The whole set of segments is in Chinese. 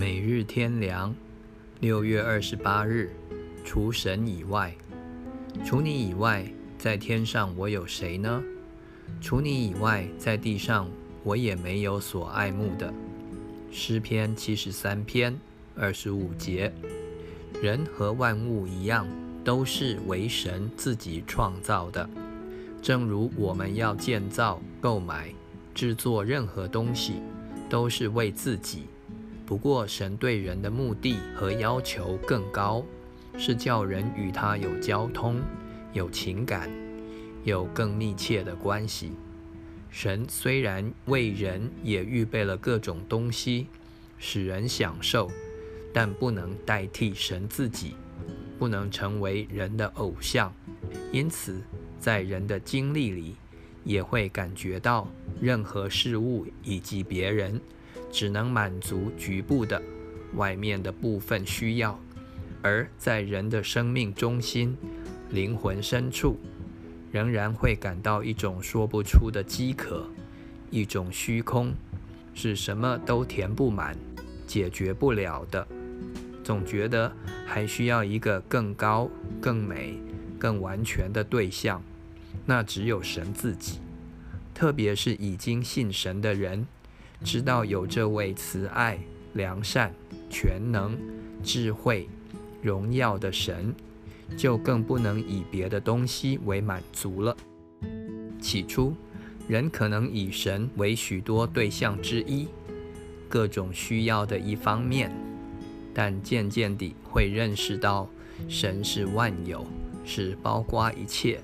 每日天良。六月二十八日，除神以外，除你以外，在天上我有谁呢？除你以外，在地上我也没有所爱慕的。诗篇七十三篇二十五节。人和万物一样，都是为神自己创造的。正如我们要建造、购买、制作任何东西，都是为自己。不过，神对人的目的和要求更高，是叫人与他有交通、有情感、有更密切的关系。神虽然为人也预备了各种东西，使人享受，但不能代替神自己，不能成为人的偶像。因此，在人的经历里，也会感觉到任何事物以及别人。只能满足局部的、外面的部分需要，而在人的生命中心、灵魂深处，仍然会感到一种说不出的饥渴，一种虚空，是什么都填不满、解决不了的。总觉得还需要一个更高、更美、更完全的对象，那只有神自己。特别是已经信神的人。知道有这位慈爱、良善、全能、智慧、荣耀的神，就更不能以别的东西为满足了。起初，人可能以神为许多对象之一，各种需要的一方面，但渐渐地会认识到，神是万有，是包括一切，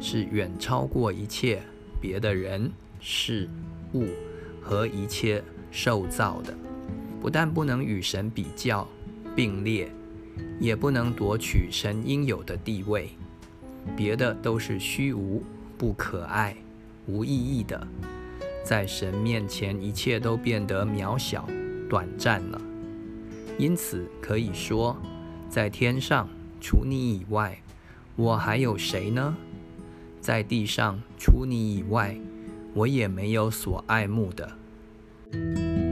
是远超过一切别的人、事物。和一切受造的，不但不能与神比较并列，也不能夺取神应有的地位。别的都是虚无、不可爱、无意义的，在神面前，一切都变得渺小、短暂了。因此可以说，在天上除你以外，我还有谁呢？在地上除你以外。我也没有所爱慕的。